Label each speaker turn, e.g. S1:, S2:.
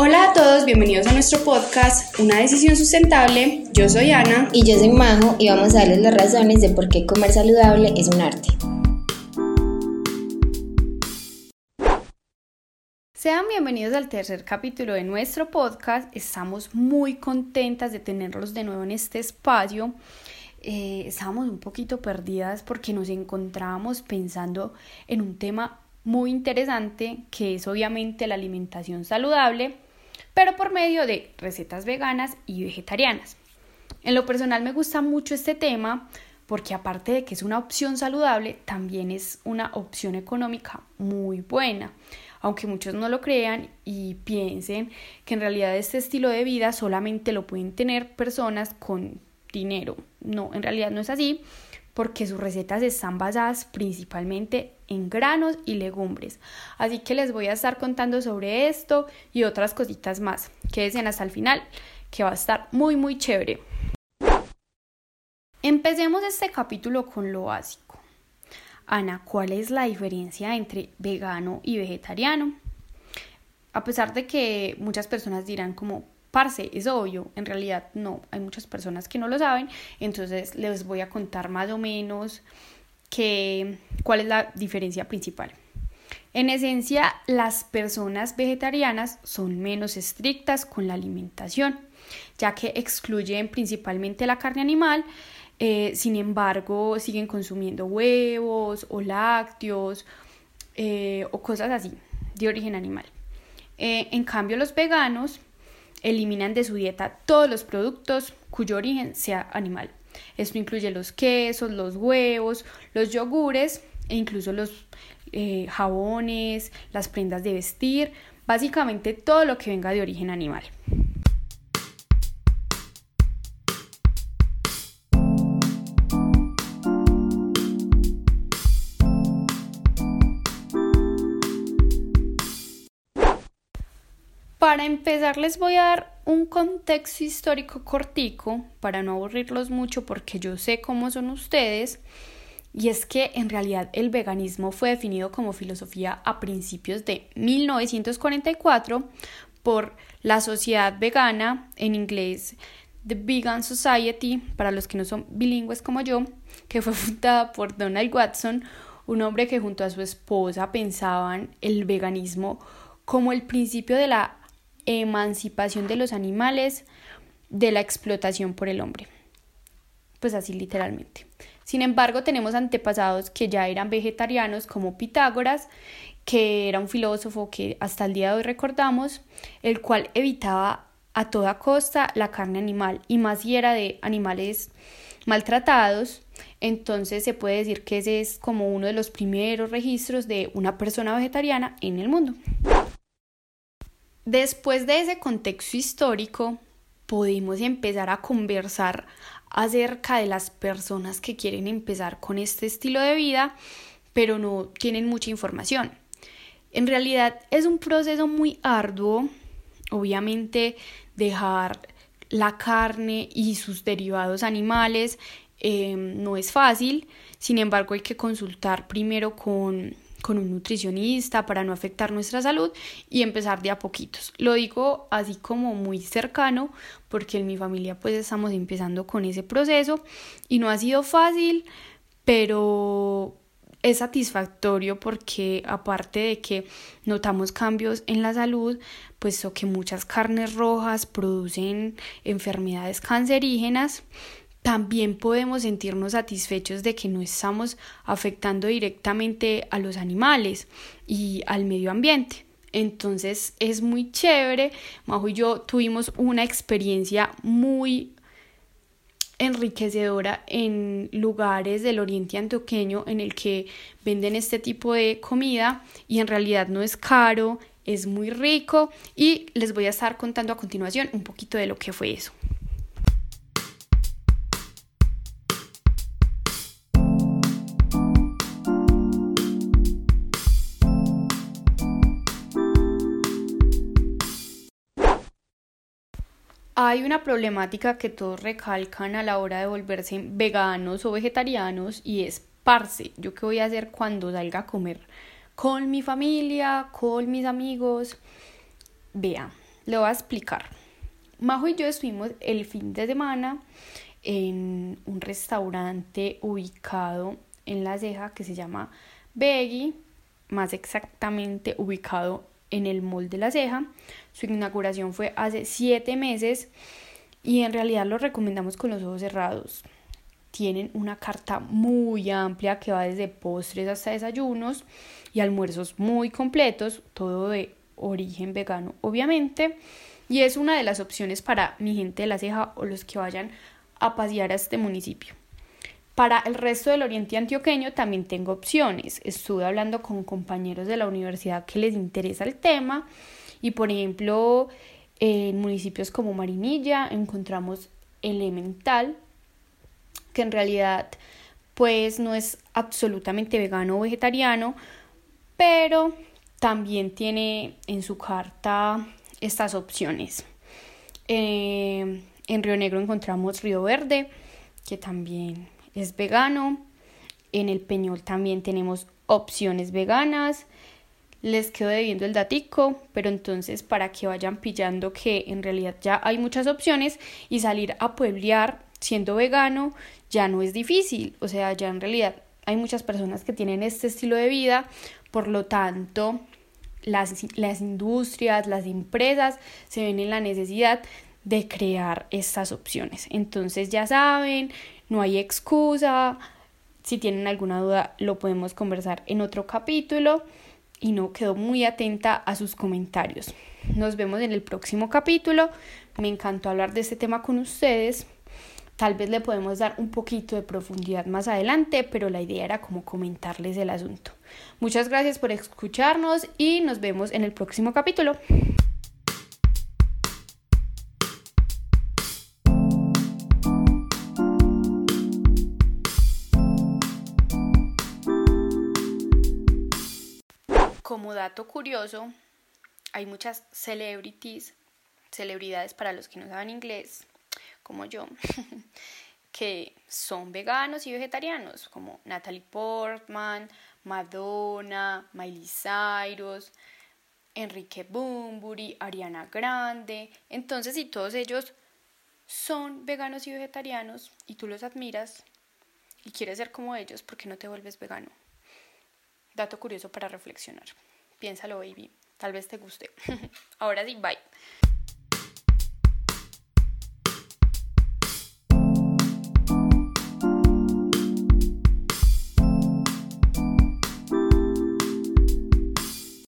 S1: Hola a todos, bienvenidos a nuestro podcast Una decisión sustentable. Yo soy Ana.
S2: Y yo soy Majo y vamos a darles las razones de por qué comer saludable es un arte.
S1: Sean bienvenidos al tercer capítulo de nuestro podcast. Estamos muy contentas de tenerlos de nuevo en este espacio. Eh, estábamos un poquito perdidas porque nos encontrábamos pensando en un tema muy interesante que es obviamente la alimentación saludable, pero por medio de recetas veganas y vegetarianas. En lo personal me gusta mucho este tema porque aparte de que es una opción saludable, también es una opción económica muy buena. Aunque muchos no lo crean y piensen que en realidad este estilo de vida solamente lo pueden tener personas con dinero. No, en realidad no es así porque sus recetas están basadas principalmente en granos y legumbres. Así que les voy a estar contando sobre esto y otras cositas más. Quédense hasta el final, que va a estar muy muy chévere. Empecemos este capítulo con lo básico. Ana, ¿cuál es la diferencia entre vegano y vegetariano? A pesar de que muchas personas dirán como, parce, es obvio, en realidad no, hay muchas personas que no lo saben, entonces les voy a contar más o menos que, cuál es la diferencia principal. En esencia, las personas vegetarianas son menos estrictas con la alimentación, ya que excluyen principalmente la carne animal, eh, sin embargo, siguen consumiendo huevos o lácteos eh, o cosas así de origen animal. Eh, en cambio, los veganos eliminan de su dieta todos los productos cuyo origen sea animal. Esto incluye los quesos, los huevos, los yogures e incluso los eh, jabones, las prendas de vestir, básicamente todo lo que venga de origen animal. Para empezar les voy a dar un contexto histórico cortico para no aburrirlos mucho porque yo sé cómo son ustedes. Y es que en realidad el veganismo fue definido como filosofía a principios de 1944 por la Sociedad Vegana, en inglés The Vegan Society, para los que no son bilingües como yo, que fue fundada por Donald Watson, un hombre que junto a su esposa pensaban el veganismo como el principio de la emancipación de los animales de la explotación por el hombre. Pues así literalmente. Sin embargo, tenemos antepasados que ya eran vegetarianos como Pitágoras, que era un filósofo que hasta el día de hoy recordamos, el cual evitaba a toda costa la carne animal y más si era de animales maltratados. Entonces se puede decir que ese es como uno de los primeros registros de una persona vegetariana en el mundo. Después de ese contexto histórico, podemos empezar a conversar acerca de las personas que quieren empezar con este estilo de vida, pero no tienen mucha información. En realidad es un proceso muy arduo, obviamente dejar la carne y sus derivados animales eh, no es fácil, sin embargo hay que consultar primero con con un nutricionista para no afectar nuestra salud y empezar de a poquitos. Lo digo así como muy cercano porque en mi familia pues estamos empezando con ese proceso y no ha sido fácil, pero es satisfactorio porque aparte de que notamos cambios en la salud, puesto que muchas carnes rojas producen enfermedades cancerígenas, también podemos sentirnos satisfechos de que no estamos afectando directamente a los animales y al medio ambiente. Entonces es muy chévere. Majo y yo tuvimos una experiencia muy enriquecedora en lugares del oriente antioqueño en el que venden este tipo de comida y en realidad no es caro, es muy rico y les voy a estar contando a continuación un poquito de lo que fue eso. Hay una problemática que todos recalcan a la hora de volverse veganos o vegetarianos y es parce. ¿Yo qué voy a hacer cuando salga a comer con mi familia, con mis amigos? Vea, Le voy a explicar. Majo y yo estuvimos el fin de semana en un restaurante ubicado en La Ceja que se llama Beggy, más exactamente ubicado en el Mall de La Ceja. Su inauguración fue hace siete meses y en realidad lo recomendamos con los ojos cerrados. Tienen una carta muy amplia que va desde postres hasta desayunos y almuerzos muy completos, todo de origen vegano obviamente. Y es una de las opciones para mi gente de la ceja o los que vayan a pasear a este municipio. Para el resto del oriente antioqueño también tengo opciones. Estuve hablando con compañeros de la universidad que les interesa el tema y por ejemplo en municipios como Marinilla encontramos Elemental, que en realidad pues no es absolutamente vegano o vegetariano, pero también tiene en su carta estas opciones. Eh, en Río Negro encontramos Río Verde, que también es vegano. En el Peñol también tenemos opciones veganas. Les quedo debiendo el datico, pero entonces para que vayan pillando que en realidad ya hay muchas opciones y salir a pueblear siendo vegano ya no es difícil. O sea, ya en realidad hay muchas personas que tienen este estilo de vida, por lo tanto las, las industrias, las empresas se ven en la necesidad de crear estas opciones. Entonces ya saben, no hay excusa. Si tienen alguna duda, lo podemos conversar en otro capítulo. Y no quedo muy atenta a sus comentarios. Nos vemos en el próximo capítulo. Me encantó hablar de este tema con ustedes. Tal vez le podemos dar un poquito de profundidad más adelante, pero la idea era como comentarles el asunto. Muchas gracias por escucharnos y nos vemos en el próximo capítulo. Como dato curioso, hay muchas celebrities, celebridades para los que no saben inglés, como yo, que son veganos y vegetarianos, como Natalie Portman, Madonna, Miley Cyrus, Enrique Bunbury, Ariana Grande. Entonces, si todos ellos son veganos y vegetarianos y tú los admiras y quieres ser como ellos, ¿por qué no te vuelves vegano? Dato curioso para reflexionar. Piénsalo, baby. Tal vez te guste. Ahora sí, bye.